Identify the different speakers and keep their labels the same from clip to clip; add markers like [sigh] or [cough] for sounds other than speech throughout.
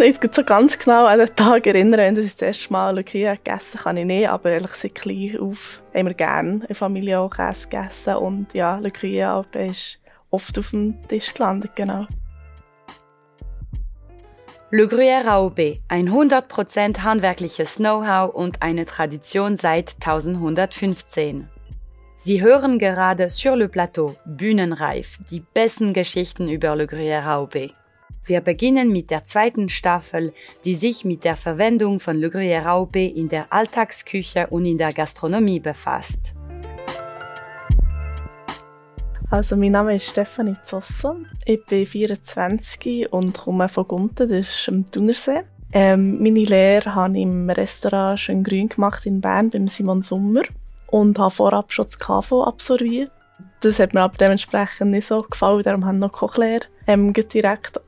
Speaker 1: Ich kann ganz genau an den Tag erinnern, wenn ich das erste Mal Lucia gegessen kann ich nicht, aber ehrlich seit klein auf haben wir gerne in Familie auch Käse gegessen und ja, Lucia ist oft auf dem Tisch gelandet, genau.
Speaker 2: Le Gruyère AOB, ein 100% handwerkliches Know-how und eine Tradition seit 1115. Sie hören gerade Sur le Plateau, Bühnenreif, die besten Geschichten über Le Gruyère AOB. Wir beginnen mit der zweiten Staffel, die sich mit der Verwendung von Le Gruyère AOB in der Alltagsküche und in der Gastronomie befasst.
Speaker 1: Also mein Name ist Stefanie Zossa. Ich bin 24 und komme von Gunten, das ist am Thunersee. Ähm, meine Lehre habe ich im Restaurant Schön Grün gemacht in Bern beim Simon Sommer und habe vorab schon das KV absolviert. Das hat mir aber dementsprechend nicht so gefallen, darum habe ich noch Kochlehre ähm, direkt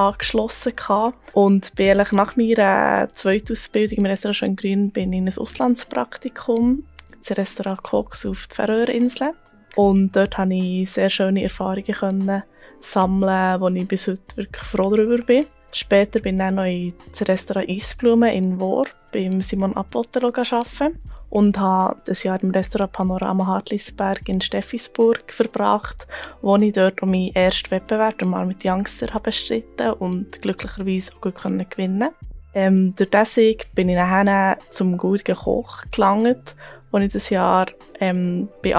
Speaker 1: angeschlossen gehabt. und bin nach meiner zweiten Ausbildung im Restaurant Schön Grün bin ich in ein Auslandspraktikum, das Restaurant Cox auf der Färöerinseln. Und dort konnte ich sehr schöne Erfahrungen können sammeln, wo ich bis heute wirklich froh darüber bin. Später bin ich dann noch ins Restaurant Eisblumen in Wor beim Simon Apotelo arbeiten und habe das Jahr im Restaurant Panorama Hartlisberg in Steffisburg verbracht, wo ich dort um meinen ersten Wettbewerb mal mit Youngster habe bestritten und glücklicherweise auch gut gewinnen ähm, Durch diesen bin ich nachher zum guten Koch gelangt als ich das Jahr ähm, bin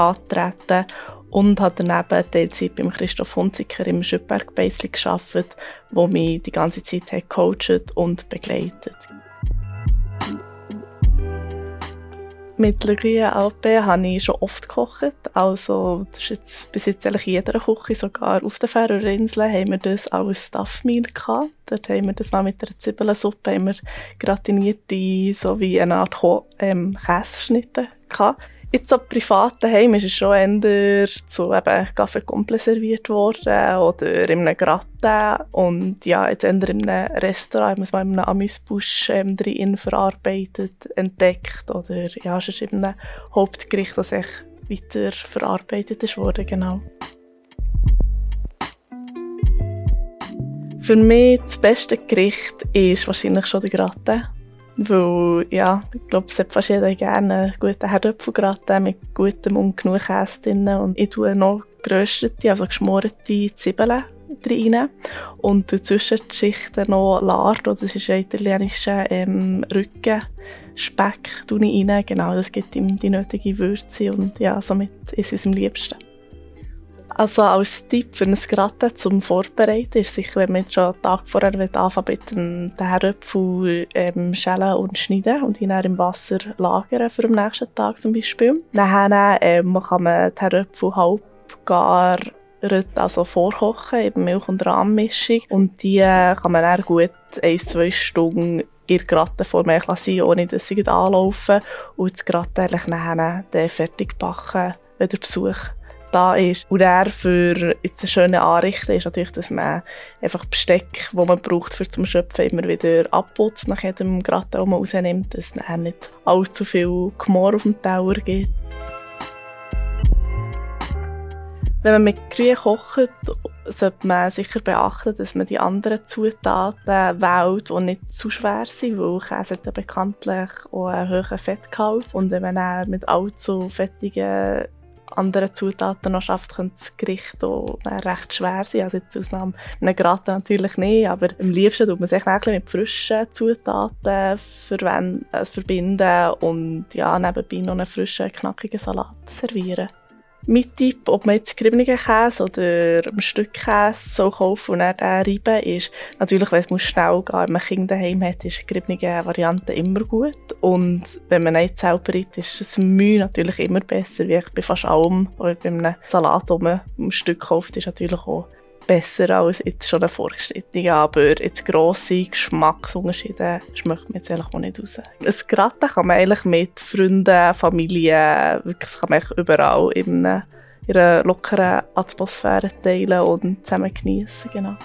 Speaker 1: und habe daneben Teilzeit beim Christoph Hunziker im Schüppberg Beisli gearbeitet, wo mich die ganze Zeit hat gecoacht und begleitet. Mit Legrien Alpe habe ich schon oft gekocht. Also, das ist jetzt bis jetzt eigentlich jeder Küche, sogar auf der Färöerinseln haben wir das als Staffmeal gehabt. Dort haben wir das mal mit einer Zwiebelsuppe, haben wir gratinierte, so wie eine Art ähm, Käseschnitte gehabt. Jetzt so privat daheim ist es schon eher zu eben Kaffee komplett serviert worden oder in einem Gratin und ja, jetzt eher in einem Restaurant, haben wir es mal in einem Amüsbusch ähm, drin verarbeitet, entdeckt oder ja, es ist eben ein Hauptgericht, das echt weiter verarbeitet ist worden, genau. Für mich das beste Gericht ist wahrscheinlich schon der Gratin. Weil, ja, ich glaube, es hat fast jeder gerne einen guten Herdöpfelgratin mit gutem und genug Käse drin. Und ich tue noch geröstete, also geschmorte Zwiebeln rein und zwischen die Schichten noch Lardo, das ist ein italienischer ähm, Rückenspeck, rein. Genau, das gibt ihm die nötige Würze und ja, somit ist es am liebsten. Also als Tipp für ein Gratin zum Vorbereiten ist sicher, wenn man schon einen Tag vorher anfangen mit dem Herdöpfel ähm, schälen und schneiden und ihn dann im Wasser lagern für den nächsten Tag zum Beispiel. Dann ähm, kann man die Herdöpfel halb gar also vorkochen, eben Milch- und Rahmmischung und die äh, kann man dann gut ein, zwei Stunden in der Gratenform lassen, ohne dass sie anlaufen und das Gratin eigentlich nachher fertig backen, wenn der Besuch da ist. Und er für jetzt eine schöne Anrichten ist natürlich, dass man einfach Besteck, das man braucht für zum Schöpfen, immer wieder abputzt nach jedem Gratin, den man rausnimmt, dass es nicht allzu viel Gemor auf dem Teller gibt. Wenn man mit Grün kocht, sollte man sicher beachten, dass man die anderen Zutaten wählt, die nicht zu schwer sind, weil Käse hat ja bekanntlich auch einen hohen Fettgehalt. Und wenn man mit allzu fettigen anderen Zutaten noch schafft, könnte das Gericht auch recht schwer sein. Also jetzt Ausnahme einem Gratin natürlich nicht, aber am liebsten tut man sich mit frischen Zutaten verwenden, äh, verbinden und ja, nebenbei noch einen frischen, knackigen Salat servieren. Mein Tipp, ob man jetzt geriebenen Käse oder ein Stück Käse so kaufen und dann den reiben, ist natürlich, wenn es schnell gehen wenn man Kinder daheim hat, ist geriebene Variante immer gut. Und wenn man nicht selber reibt, ist das Mühe natürlich immer besser, wie bei fast allem, oder bei einem Salat, wo man ein Stück kauft, ist natürlich auch besser als jetzt schon eine vorgeschrittene. Aber jetzt grosse Geschmacksunterschiede schmeckt man jetzt eigentlich auch nicht raus. Ein Gratin kann man eigentlich mit Freunden, Familie, wirklich kann man überall in einer lockeren Atmosphäre teilen und zusammen genießen. Genau.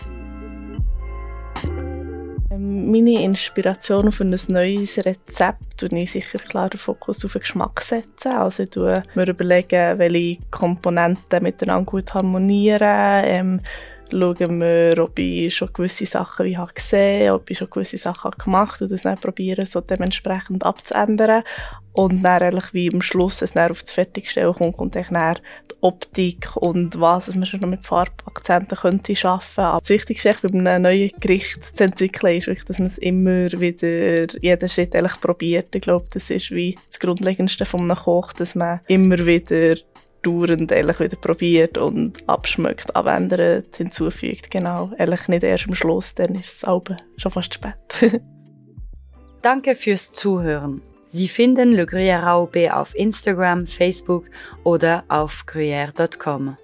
Speaker 1: Meine Inspiration für ein neues Rezept und ich sicher klar den Fokus auf den Geschmack setzen. Also ich mir überlegen, welche Komponenten miteinander gut harmonieren, ähm, schauen wir, ob ich schon gewisse Sachen wie habe gesehen ob ich schon gewisse Sachen habe gemacht und das dann probieren, so dementsprechend abzuändern. Und dann eigentlich wie am Schluss es dann auf das Fertigstellen kommt, kommt dann die Optik und was man schon noch mit Farbakzenten könnte schaffen. Aber das Wichtigste bei einem neuen Gericht zu entwickeln ist wirklich, dass man es immer wieder, jeden Schritt eigentlich probiert. Ich glaube, das ist wie das Grundlegendste von einem Koch, dass man immer wieder dauernd ehrlich wieder probiert und abschmeckt, abändert, hinzufügt. Genau, ehrlich nicht erst am Schluss, dann ist es schon fast spät. [laughs]
Speaker 2: Danke fürs Zuhören. Sie finden Le Gruyère AOP auf Instagram, Facebook oder auf gruyère.com.